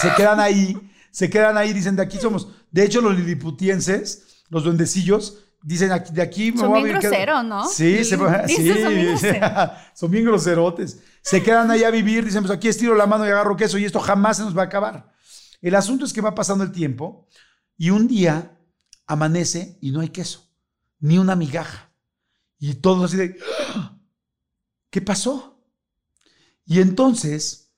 se quedan ahí, se quedan ahí, dicen, de aquí somos. De hecho, los liliputienses, los duendecillos, dicen, de aquí me son voy bien a groseros, ¿no? Sí, se, [LAUGHS] sí, son bien, [LAUGHS] son bien groserotes. Se quedan ahí a vivir, dicen, pues aquí estiro la mano y agarro queso y esto jamás se nos va a acabar. El asunto es que va pasando el tiempo y un día amanece y no hay queso ni una migaja. Y todos así de, ¡Ah! ¿qué pasó? Y entonces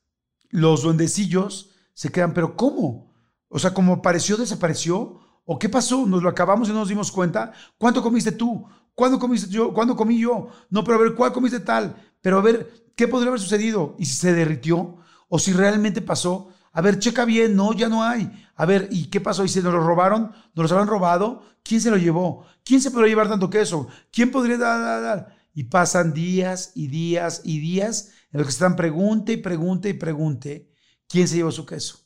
los duendecillos se quedan, pero ¿cómo? O sea, como apareció, desapareció. ¿O qué pasó? Nos lo acabamos y no nos dimos cuenta. ¿Cuánto comiste tú? ¿Cuándo comiste yo? ¿Cuándo comí yo? No, pero a ver, ¿cuál comiste tal? Pero a ver, ¿qué podría haber sucedido? ¿Y si se derritió? ¿O si realmente pasó? A ver, checa bien, no, ya no hay. A ver, ¿y qué pasó? ¿Y se nos lo robaron? ¿Nos los habrán robado? ¿Quién se lo llevó? ¿Quién se podría llevar tanto queso? ¿Quién podría dar, dar, dar? Y pasan días y días y días en los que están pregunte y pregunte y pregunte quién se llevó su queso.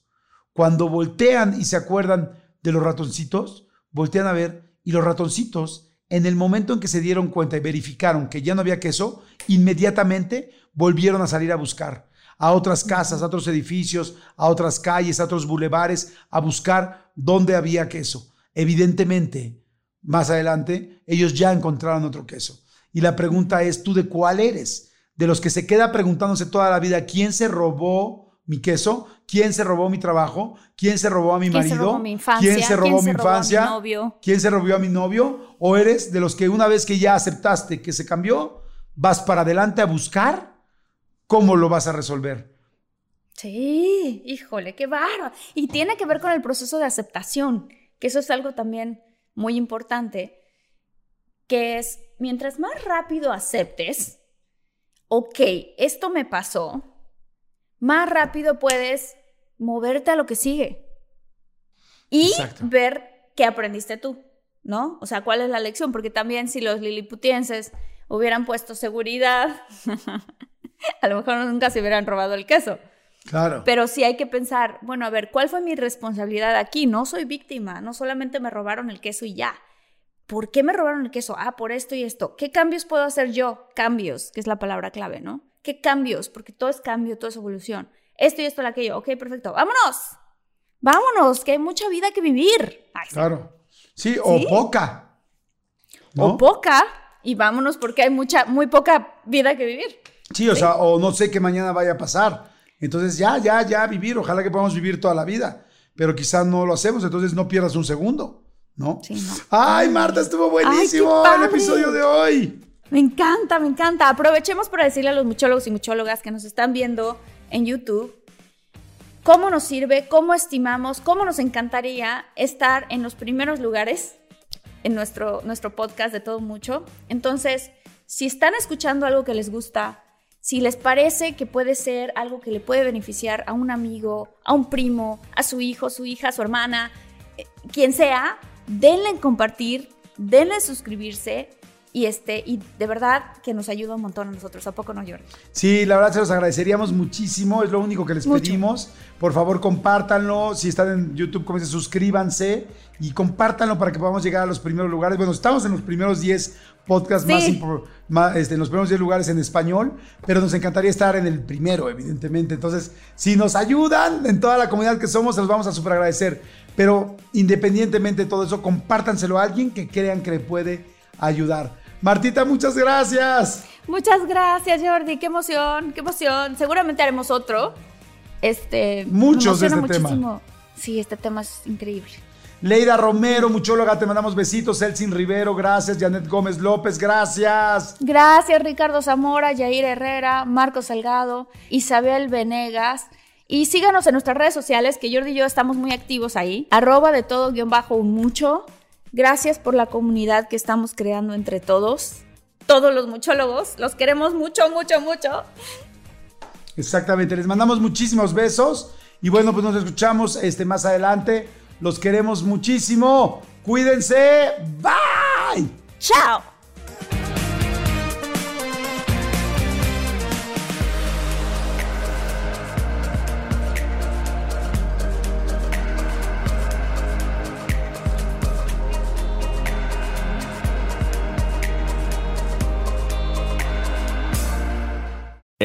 Cuando voltean y se acuerdan de los ratoncitos, voltean a ver y los ratoncitos, en el momento en que se dieron cuenta y verificaron que ya no había queso, inmediatamente volvieron a salir a buscar a otras casas, a otros edificios, a otras calles, a otros bulevares, a buscar dónde había queso. Evidentemente, más adelante, ellos ya encontraron otro queso. Y la pregunta es, ¿tú de cuál eres? De los que se queda preguntándose toda la vida, ¿quién se robó mi queso? ¿Quién se robó mi trabajo? ¿Quién se robó a mi marido? ¿Quién se robó mi infancia? ¿Quién se robó mi infancia? ¿Quién se robó a mi novio? ¿O eres de los que una vez que ya aceptaste que se cambió, vas para adelante a buscar ¿Cómo lo vas a resolver? Sí, híjole, qué barro. Y tiene que ver con el proceso de aceptación, que eso es algo también muy importante, que es, mientras más rápido aceptes, ok, esto me pasó, más rápido puedes moverte a lo que sigue y ver qué aprendiste tú, ¿no? O sea, cuál es la lección, porque también si los liliputienses hubieran puesto seguridad, [LAUGHS] a lo mejor nunca se hubieran robado el queso. Claro. Pero sí hay que pensar, bueno, a ver, ¿cuál fue mi responsabilidad aquí? No soy víctima, no solamente me robaron el queso y ya. ¿Por qué me robaron el queso? Ah, por esto y esto. ¿Qué cambios puedo hacer yo? Cambios, que es la palabra clave, ¿no? ¿Qué cambios? Porque todo es cambio, todo es evolución. Esto y esto y aquello. Ok, perfecto. ¡Vámonos! ¡Vámonos! Que hay mucha vida que vivir. claro. Sí, o poca. O poca. Y vámonos porque hay mucha, muy poca vida que vivir. Sí, o sea, o no sé qué mañana vaya a pasar. Entonces ya, ya, ya vivir, ojalá que podamos vivir toda la vida, pero quizás no lo hacemos, entonces no pierdas un segundo, ¿no? Sí, no. Ay, Marta, estuvo buenísimo el episodio de hoy. Me encanta, me encanta. Aprovechemos para decirle a los muchólogos y muchólogas que nos están viendo en YouTube cómo nos sirve, cómo estimamos, cómo nos encantaría estar en los primeros lugares en nuestro, nuestro podcast de todo mucho. Entonces, si están escuchando algo que les gusta, si les parece que puede ser algo que le puede beneficiar a un amigo, a un primo, a su hijo, su hija, su hermana, eh, quien sea, denle en compartir, denle en suscribirse y este y de verdad que nos ayuda un montón a nosotros. ¿A poco no, Jordi? Sí, la verdad se los agradeceríamos muchísimo. Es lo único que les pedimos. Por favor, compártanlo. Si están en YouTube, como dice, suscríbanse y compártanlo para que podamos llegar a los primeros lugares. Bueno, estamos en los primeros 10 podcast más, este, en los primeros 10 lugares en español, pero nos encantaría estar en el primero, evidentemente. Entonces, si nos ayudan en toda la comunidad que somos, se los vamos a súper agradecer. Pero independientemente de todo eso, compártanselo a alguien que crean que le puede ayudar. Martita, muchas gracias. Muchas gracias, Jordi. Qué emoción, qué emoción. Seguramente haremos otro. Este, Muchos de este tema. Sí, este tema es increíble. Leida Romero, muchóloga, te mandamos besitos. Elsin Rivero, gracias. Janet Gómez López, gracias. Gracias, Ricardo Zamora, Yair Herrera, Marco Salgado, Isabel Venegas. Y síganos en nuestras redes sociales, que Jordi y yo estamos muy activos ahí. Arroba de todo guion bajo un mucho. Gracias por la comunidad que estamos creando entre todos. Todos los muchólogos. Los queremos mucho, mucho, mucho. Exactamente. Les mandamos muchísimos besos. Y bueno, pues nos escuchamos este, más adelante. Los queremos muchísimo. Cuídense. Bye. Chao.